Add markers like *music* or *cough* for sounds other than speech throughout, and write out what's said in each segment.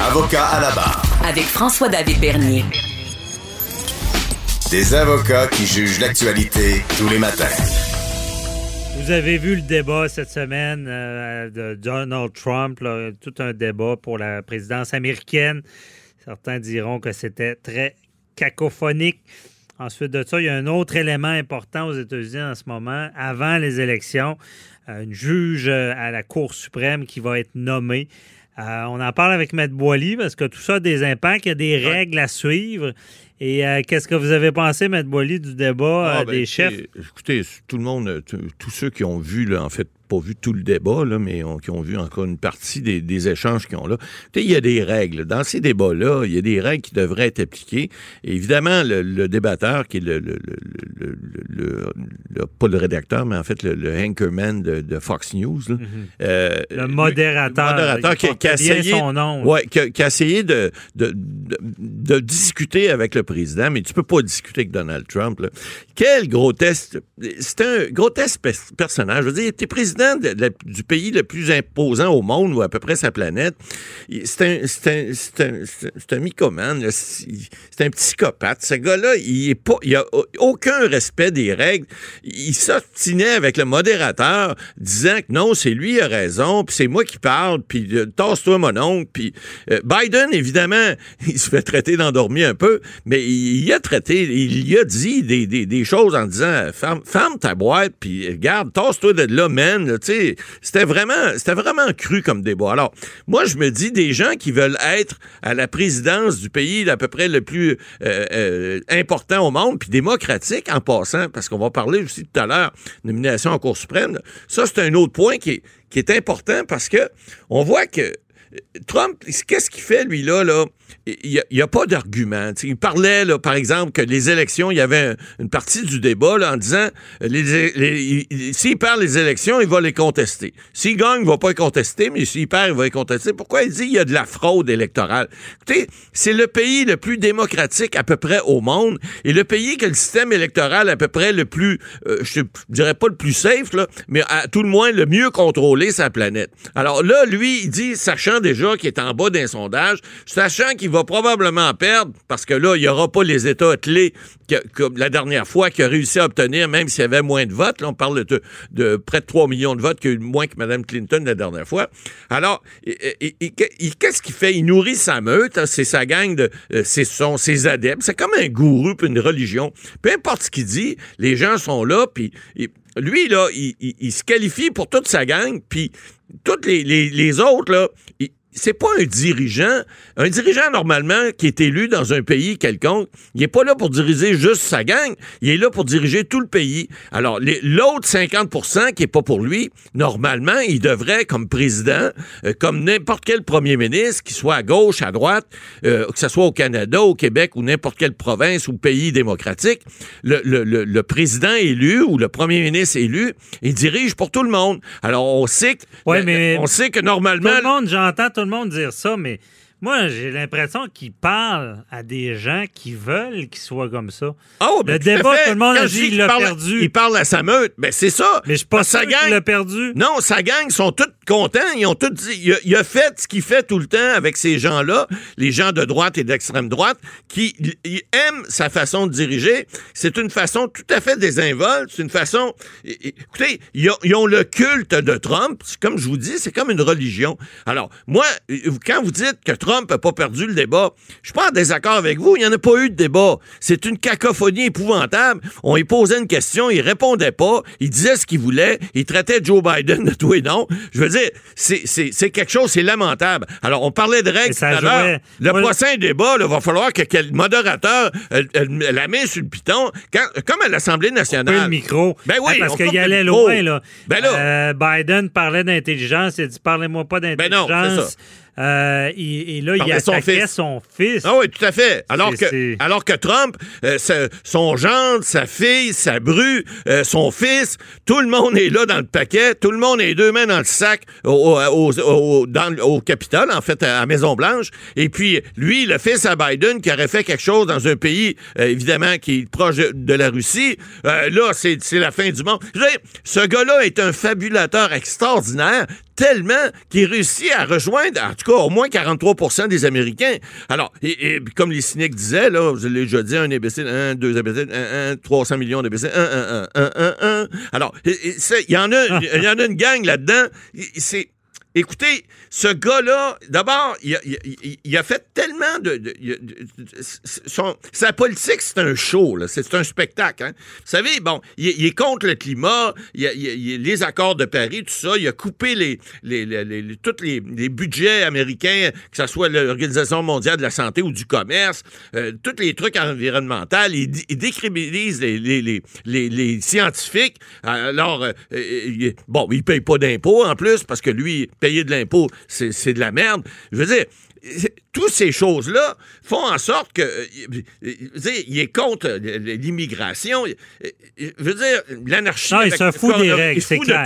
Avocat à la barre. Avec François-David Bernier. Des avocats qui jugent l'actualité tous les matins. Vous avez vu le débat cette semaine euh, de Donald Trump, là, tout un débat pour la présidence américaine. Certains diront que c'était très cacophonique. Ensuite de ça, il y a un autre élément important aux États-Unis en ce moment, avant les élections, euh, une juge à la Cour suprême qui va être nommée. Euh, on en parle avec Maître Boily parce que tout ça a des impacts, il y a des règles à suivre. Et euh, qu'est-ce que vous avez pensé, Maître Boily, du débat Ah, euh, ben, des chefs? Écoutez, tout le monde, tous ceux qui ont vu, là, en fait, pas vu tout le débat, là, mais qui ont vu encore une partie des, des échanges qu'ils ont là. Il y a des règles. Dans ces débats-là, il y a des règles qui devraient être appliquées. Et évidemment, le, le débatteur, qui est le, pas le rédacteur, mais en fait le, anchorman de, de Fox News, là, euh. Le lui- modérateur. le modérateur qui, a essayé, son nom. ouais, qui a, qui a essayé de, de, de- discuter avec le président, mais tu peux pas discuter avec Donald Trump. là. Quel grotesque... C'est un grotesque pe- personnage. Je veux dire, tu es du pays le plus imposant au monde, ou à peu près sa planète. C'est un, un, c'est un, un- c'est un psychopathe. Ce gars-là, il est pas, il a aucun respect des règles. Il s'obstinait avec le modérateur, disant que non, c'est lui qui a raison, puis c'est moi qui parle, puis euh, tasse-toi mon oncle, puis euh, Biden, évidemment, *laughs* il se fait traiter d'endormi un peu, mais il, a traité, il y a dit des, des, des choses en disant ferme, ferme ta boîte, puis regarde, tasse-toi de là, man. C'était vraiment, c'était vraiment cru comme débat. Alors, moi, je me dis des gens qui veulent être à la présidence du pays à peu près le plus euh, euh, important au monde, puis démocratique en passant, parce qu'on va parler aussi tout à l'heure, nomination en Cour suprême. Ça, c'est un autre point qui est, qui est important parce que on voit que euh, Trump, qu'est-ce qu'il fait, lui, là, là? Il n'y a, pas d'argument. Il parlait, là, par exemple, que les élections, il y avait un- une partie du débat en disant euh, s'il perd les élections, il va les contester. S'il gagne, il ne va pas les contester, mais s'il perd, il va les contester. Pourquoi il dit qu'il y a de la fraude électorale? Écoutez, c'est le pays le plus démocratique à peu près au monde et le pays qui a le système électoral à peu près le plus, euh, je dirais pas le plus safe, là, mais à tout le moins le mieux contrôlé sa planète. Alors là, lui, il dit, sachant déjà qu'il est en bas d'un sondage, sachant qu'il va probablement perdre, parce que là, il n'y aura pas les États clés que, comme la dernière fois qu'il a réussi à obtenir, même s'il y avait moins de votes. Là, on parle de, près de 3 millions de votes, que moins que Mme Clinton la dernière fois. Alors, qu'est-ce qu'il fait? Il nourrit sa meute, hein, c'est sa gang de... euh, ses adeptes. C'est comme un gourou puis une religion. Peu importe ce qu'il dit, les gens sont là, puis... lui, là, il, se qualifie pour toute sa gang, puis toutes les, les- les autres, là, c'est pas un dirigeant. Un dirigeant, normalement, qui est élu dans un pays quelconque, il n'est pas là pour diriger juste sa gang, il est là pour diriger tout le pays. Alors, l'autre 50% qui est pas pour lui, normalement, il devrait, comme président, euh, comme n'importe quel premier ministre, qui soit à gauche, à droite, euh, que ce soit au Canada, au Québec ou n'importe quelle province ou pays démocratique, le, le- le- le président élu ou le premier ministre élu, il dirige pour tout le monde. Alors, on sait que, Ouais, mais- on sait que Tout normalement, le monde, j'entends tout le monde dire ça, mais moi, j'ai l'impression qu'il parle à des gens qui veulent qu'il soit comme ça. Ah, Le ben, tout débat, tout le monde a dit qu'il l'a perdu. Il parle à sa meute. Ben, c'est ça. Mais je suis pas sûr qu'il l'a perdu. Non, sa gang sont tous contents. Ils ont tous dit. Il a, il a fait ce qu'il fait tout le temps avec ces gens-là, les gens de droite et d'extrême droite, qui ils- aiment sa façon de diriger. C'est une façon tout à fait désinvolte. C'est une façon. Écoutez, ils ont, ils ont le culte de Trump. Comme je vous dis, c'est comme une religion. Alors, moi, quand vous dites que Trump n'a pas perdu le débat, je suis pas en désaccord avec vous. Il n'y en a pas eu de débat. C'est une cacophonie épouvantable. On lui posait une question, il répondait pas. Il disait ce qu'il voulait. Il traitait Joe Biden de tout et non. Je veux dire, c'est- quelque chose, c'est lamentable. Alors, on parlait de règles tout à l'heure. Le Moi, prochain débat, il va falloir que quel modérateur euh, la sur le piton, quand- comme à l'Assemblée nationale. le micro. Ben oui, Ah, parce on qu'il le allait loin, là. Ben là. Euh, Biden parlait d'intelligence. Il a dit Parlez-moi pas Ben non, d'intelligence. Euh, et, et là, il son attaquait fils. son fils. Ah oui, tout à fait. Alors que, c'est- alors que Trump, euh, son gendre, sa fille, sa bru, euh, son fils, tout le monde est là dans le paquet, tout le monde est deux mains dans le sac au, au, au- au- dans le- au Capitole, en fait, à la Maison-Blanche. Et puis, lui, le fils à Biden, qui aurait fait quelque chose dans un pays, évidemment, qui est proche de- de la Russie, là, c'est la fin du monde. Dire, ce gars-là est un fabulateur extraordinaire, tellement qu'il réussit à rejoindre, en tout cas, au moins 43% des Américains. Alors, et, comme les cyniques disaient, là, je l'ai déjà dit, un imbécile, un, deux imbéciles, un, un, 300 millions d'imbéciles, un, un, un, un, un, Alors, il y en a, il y en a une gang là-dedans. C'est Écoutez, ce gars-là, d'abord, il, a fait tellement de. sa politique, c'est un show, c'est un spectacle. Hein. Vous savez, bon, il, est contre le climat, il, les accords de Paris, tout ça. Il a coupé les, les, tous les, budgets américains, que ce soit l'Organisation mondiale de la santé ou du commerce, euh, tous les trucs environnementaux. Il, décriminalise les, scientifiques. Alors, euh, bon, il paye pas d'impôts en plus parce que lui, payer de l'impôt, c'est de la merde. Je veux dire, toutes ces choses-là font en sorte que euh, il est contre l'immigration. Je veux dire, l'anarchie. Non, il se fout des règles, c'est clair.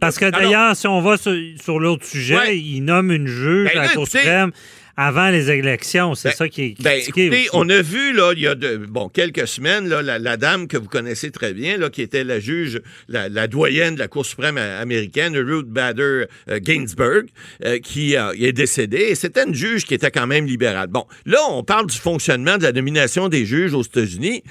Parce que d'ailleurs, si on va sur, l'autre sujet, il nomme une juge ben à la Cour suprême avant les élections. C'est ben, ça qui est ben, écoutez, on a vu, là, il y a de, bon, quelques semaines, là, la, dame que vous connaissez très bien, là, qui était la juge, la, doyenne de la Cour suprême américaine, Ruth Bader euh, Ginsburg, euh, qui est décédée. Et c'était une juge qui était quand même libérale. Bon, là, on parle du fonctionnement de la nomination des juges aux États-Unis.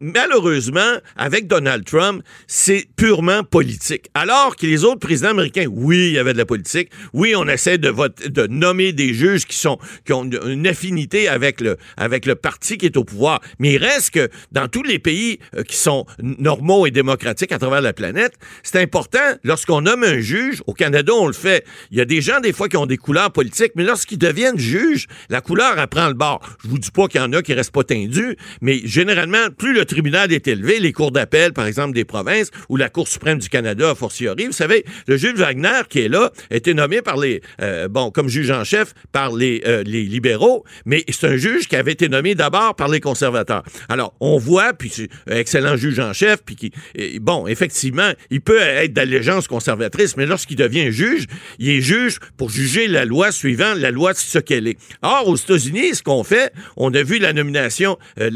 Malheureusement, avec Donald Trump, c'est purement politique. Alors que les autres présidents américains, oui, il y avait de la politique. Oui, on essaie de, de nommer des juges qui sont qui ont une affinité avec le avec le parti qui est au pouvoir. Mais il reste que dans tous les pays euh, qui sont normaux et démocratiques à travers la planète, c'est important lorsqu'on nomme un juge. Au Canada, on le fait. Il y a des gens des fois qui ont des couleurs politiques, mais lorsqu'ils deviennent juges, la couleur apprend le bord. Je vous dis pas qu'il y en a qui restent pas tendus, mais généralement, plus le tribunal est élevé, les cours d'appel, par exemple, des provinces, ou la Cour suprême du Canada, a fortiori. Vous savez, le juge Wagner, qui est là, a été nommé par les, euh, bon, comme juge en chef par les, euh, les libéraux, mais c'est un juge qui avait été nommé d'abord par les conservateurs. Alors, on voit, puis c'est un excellent juge en chef, puis qui, bon, effectivement, il peut être d'allégeance conservatrice, mais lorsqu'il devient juge, il est juge pour juger la loi suivant la loi ce qu'elle est. Or, aux États-Unis, ce qu'on fait, on a vu la nomination euh,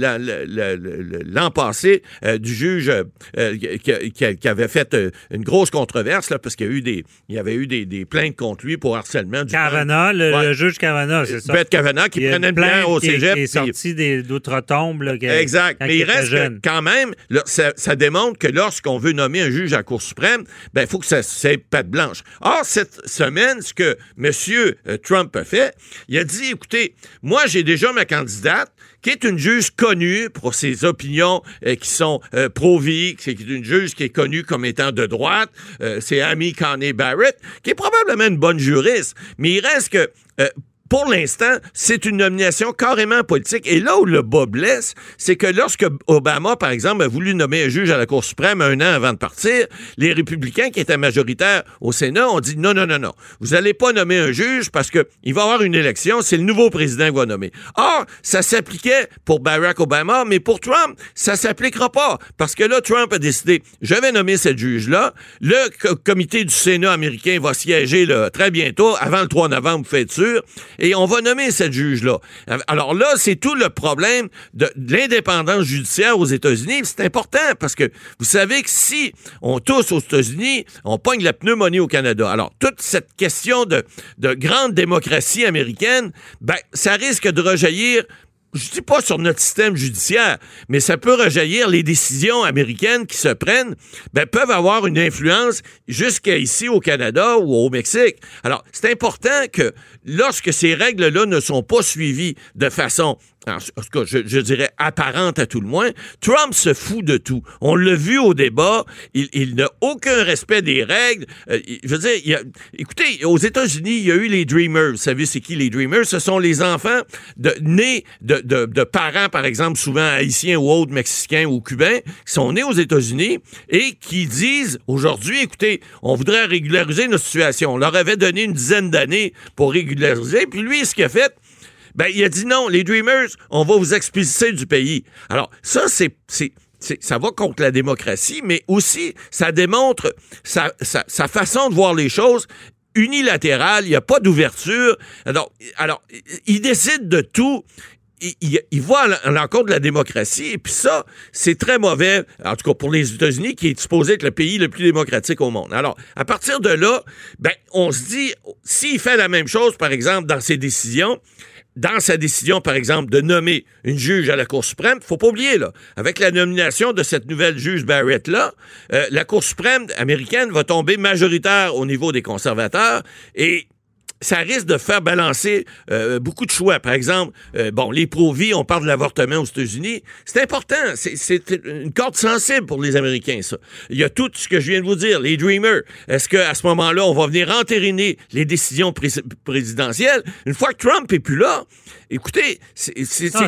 l'an passé euh, du juge euh, euh, qui, avait fait une grosse controverse là, parce qu'il y a eu des il y avait eu des, des plaintes contre lui pour harcèlement du Kavanaugh, le, juge Kavanaugh, c'est ça. Brett Kavanaugh qui prenait une plainte au cégep qui est sorti d'outre-tombe Exact, mais il reste quand même ça, ça, démontre que lorsqu'on veut nommer un juge à la Cour suprême, ben il faut que ça c'est patte blanche. Or cette semaine ce que M. Trump a fait, il a dit écoutez, moi j'ai déjà ma candidate qui est une juge connue pour ses opinions euh, qui sont euh, pro-vie, c'est une juge qui est connue comme étant de droite, euh, c'est Amy Coney Barrett, qui est probablement une bonne juriste, mais il reste que pour l'instant, c'est une nomination carrément politique. Et là où le bas blesse, c'est que lorsque Obama, par exemple, a voulu nommer un juge à la Cour suprême un an avant de partir, les républicains qui étaient majoritaires au Sénat ont dit non, non, non, non. Vous n'allez pas nommer un juge parce que il va y avoir une élection, c'est le nouveau président qui va nommer. Or, ça s'appliquait pour Barack Obama, mais pour Trump, ça s'appliquera pas. Parce que là, Trump a décidé, je vais nommer cette juge-là. Le comité du Sénat américain va siéger là, très bientôt, avant le 3 novembre, vous faites sûr et on va nommer cette juge-là. Alors là, c'est tout le problème de, l'indépendance judiciaire aux États-Unis. C'est important parce que vous savez que si on tousse aux États-Unis, on pogne la pneumonie au Canada. Alors, toute cette question de, de grande démocratie américaine, ben, ça risque de rejaillir je dis pas sur notre système judiciaire, mais ça peut rejaillir les décisions américaines qui se prennent, ben, peuvent avoir une influence jusqu'à ici au Canada ou au Mexique. Alors, c'est important que lorsque ces règles-là ne sont pas suivies de façon en tout cas, je, dirais apparente à tout le moins, Trump se fout de tout. On l'a vu au débat, il, n'a aucun respect des règles. Euh, je veux dire, écoutez, aux États-Unis, il y a eu les Dreamers. Vous savez, c'est qui les Dreamers? Ce sont les enfants de, nés de, de, parents, par exemple, souvent haïtiens ou autres, mexicains ou cubains, qui sont nés aux États-Unis et qui disent aujourd'hui, écoutez, on voudrait régulariser notre situation. On leur avait donné une dizaine d'années pour régulariser, puis lui, ce qu'il a fait, ben, il a dit non, les Dreamers, on va vous expulser du pays. Alors, ça, c'est, ça va contre la démocratie, mais aussi, ça démontre sa, façon de voir les choses unilatérale, il n'y a pas d'ouverture. Alors, alors, il décide de tout il, il, il à l'encontre de la démocratie. Et puis ça, c'est très mauvais, en tout cas pour les États-Unis, qui est supposé être le pays le plus démocratique au monde. Alors, à partir de là, ben, on se dit, s'il fait la même chose, par exemple, dans ses décisions, dans sa décision, par exemple, de nommer une juge à la Cour suprême, faut pas oublier, là, avec la nomination de cette nouvelle juge Barrett-là, euh, la Cour suprême américaine va tomber majoritaire au niveau des conservateurs et ça risque de faire balancer euh, beaucoup de choix. Par exemple, euh, bon, les pro-vie, on parle de l'avortement aux États-Unis. C'est important. C'est une corde sensible pour les Américains, ça. Il y a tout ce que je viens de vous dire, les Dreamers. Est-ce qu'à ce, moment-là, on va venir entériner les décisions présidentielles? Une fois que Trump est plus là, écoutez, c'est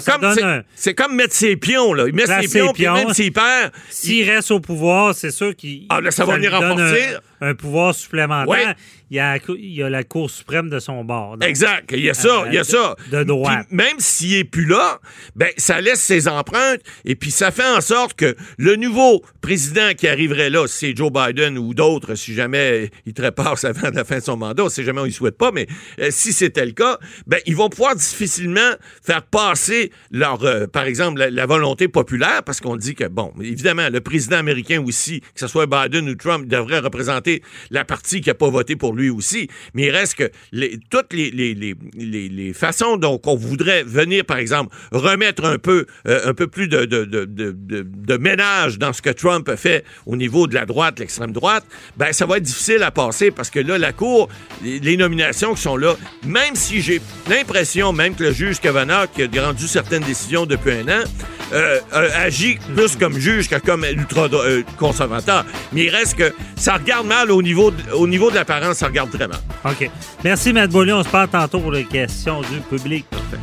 comme, c'est comme mettre ses pions, là. Il met ses pions, puis même s'il perd... S'il reste au pouvoir, c'est sûr qu'il... Ah, là, ça, va venir renforcer... Un, pouvoir supplémentaire. Il, y a, il y a la Cour suprême de son bord. exact. Il y a ça, il y a ça. De droite. même s'il est plus là, ben, ça laisse ses empreintes et puis ça fait en sorte que le nouveau président qui arriverait là, si c'est Joe Biden ou d'autres, si jamais il trépasse avant la fin de son mandat, si jamais on ne souhaite pas, mais euh, si c'était le cas, ben, ils vont pouvoir difficilement faire passer leur, euh, par exemple, la, volonté populaire, parce qu'on dit que, bon, évidemment, le président américain aussi, que ce soit Biden ou Trump, devrait représenter la partie qui n'a pas voté pour lui aussi. Mais il reste que les, toutes les, les, les, façons dont on voudrait venir, par exemple, remettre un peu, euh, un peu plus de, de, de, de, ménage dans ce que Trump a fait au niveau de la droite, l'extrême droite, ben ça va être difficile à passer parce que là, la Cour, les nominations qui sont là, même si j'ai l'impression même que le juge Kavanaugh, qui a rendu certaines décisions depuis un an, euh, agit plus comme juge que comme ultra-conservateur. Euh, Mais il reste que ça regarde mal au niveau de, au niveau de l'apparence, ça regarde très mal. OK. Merci, Matt Beaulieu. On se parle tantôt pour les questions du public. Parfait.